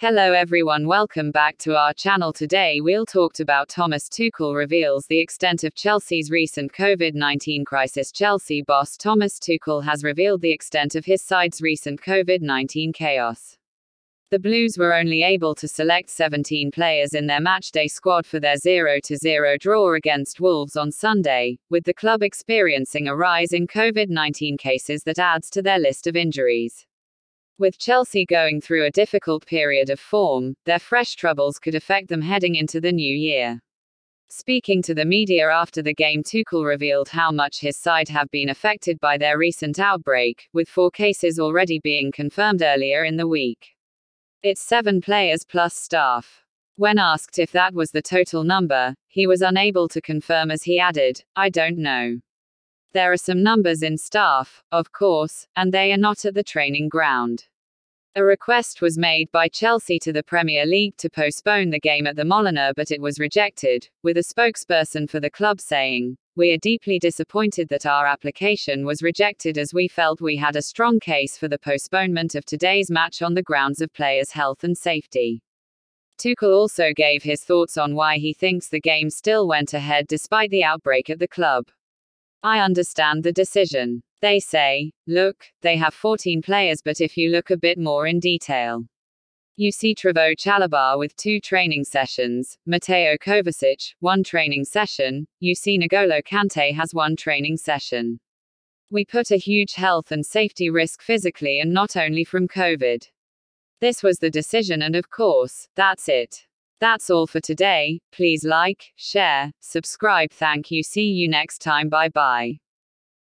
Hello everyone, welcome back to our channel. Today we'll talk about Thomas Tuchel reveals the extent of Chelsea's recent COVID-19 crisis. Chelsea boss Thomas Tuchel has revealed the extent of his side's recent COVID-19 chaos. The Blues were only able to select 17 players in their matchday squad for their 0-0 draw against Wolves on Sunday, with the club experiencing a rise in COVID-19 cases that adds to their list of injuries. With Chelsea going through a difficult period of form, their fresh troubles could affect them heading into the new year. Speaking to the media after the game, Tuchel revealed how much his side have been affected by their recent outbreak, with four cases already being confirmed earlier in the week. It's seven players plus staff. When asked if that was the total number, he was unable to confirm as he added, I don't know. There are some numbers in staff, of course, and they are not at the training ground. A request was made by Chelsea to the Premier League to postpone the game at the Molineux, but it was rejected, with a spokesperson for the club saying, We are deeply disappointed that our application was rejected as we felt we had a strong case for the postponement of today's match on the grounds of players' health and safety. Tuchel also gave his thoughts on why he thinks the game still went ahead despite the outbreak at the club. I understand the decision. They say, look, they have 14 players, but if you look a bit more in detail, you see Trevoh Chalobah with two training sessions, Mateo Kovacic, one training session, you see N'Golo Kante has one training session. We put a huge health and safety risk physically and not only from COVID. This was the decision, and of course, that's it. That's all for today. Please like, share, subscribe. Thank you. See you next time. Bye bye.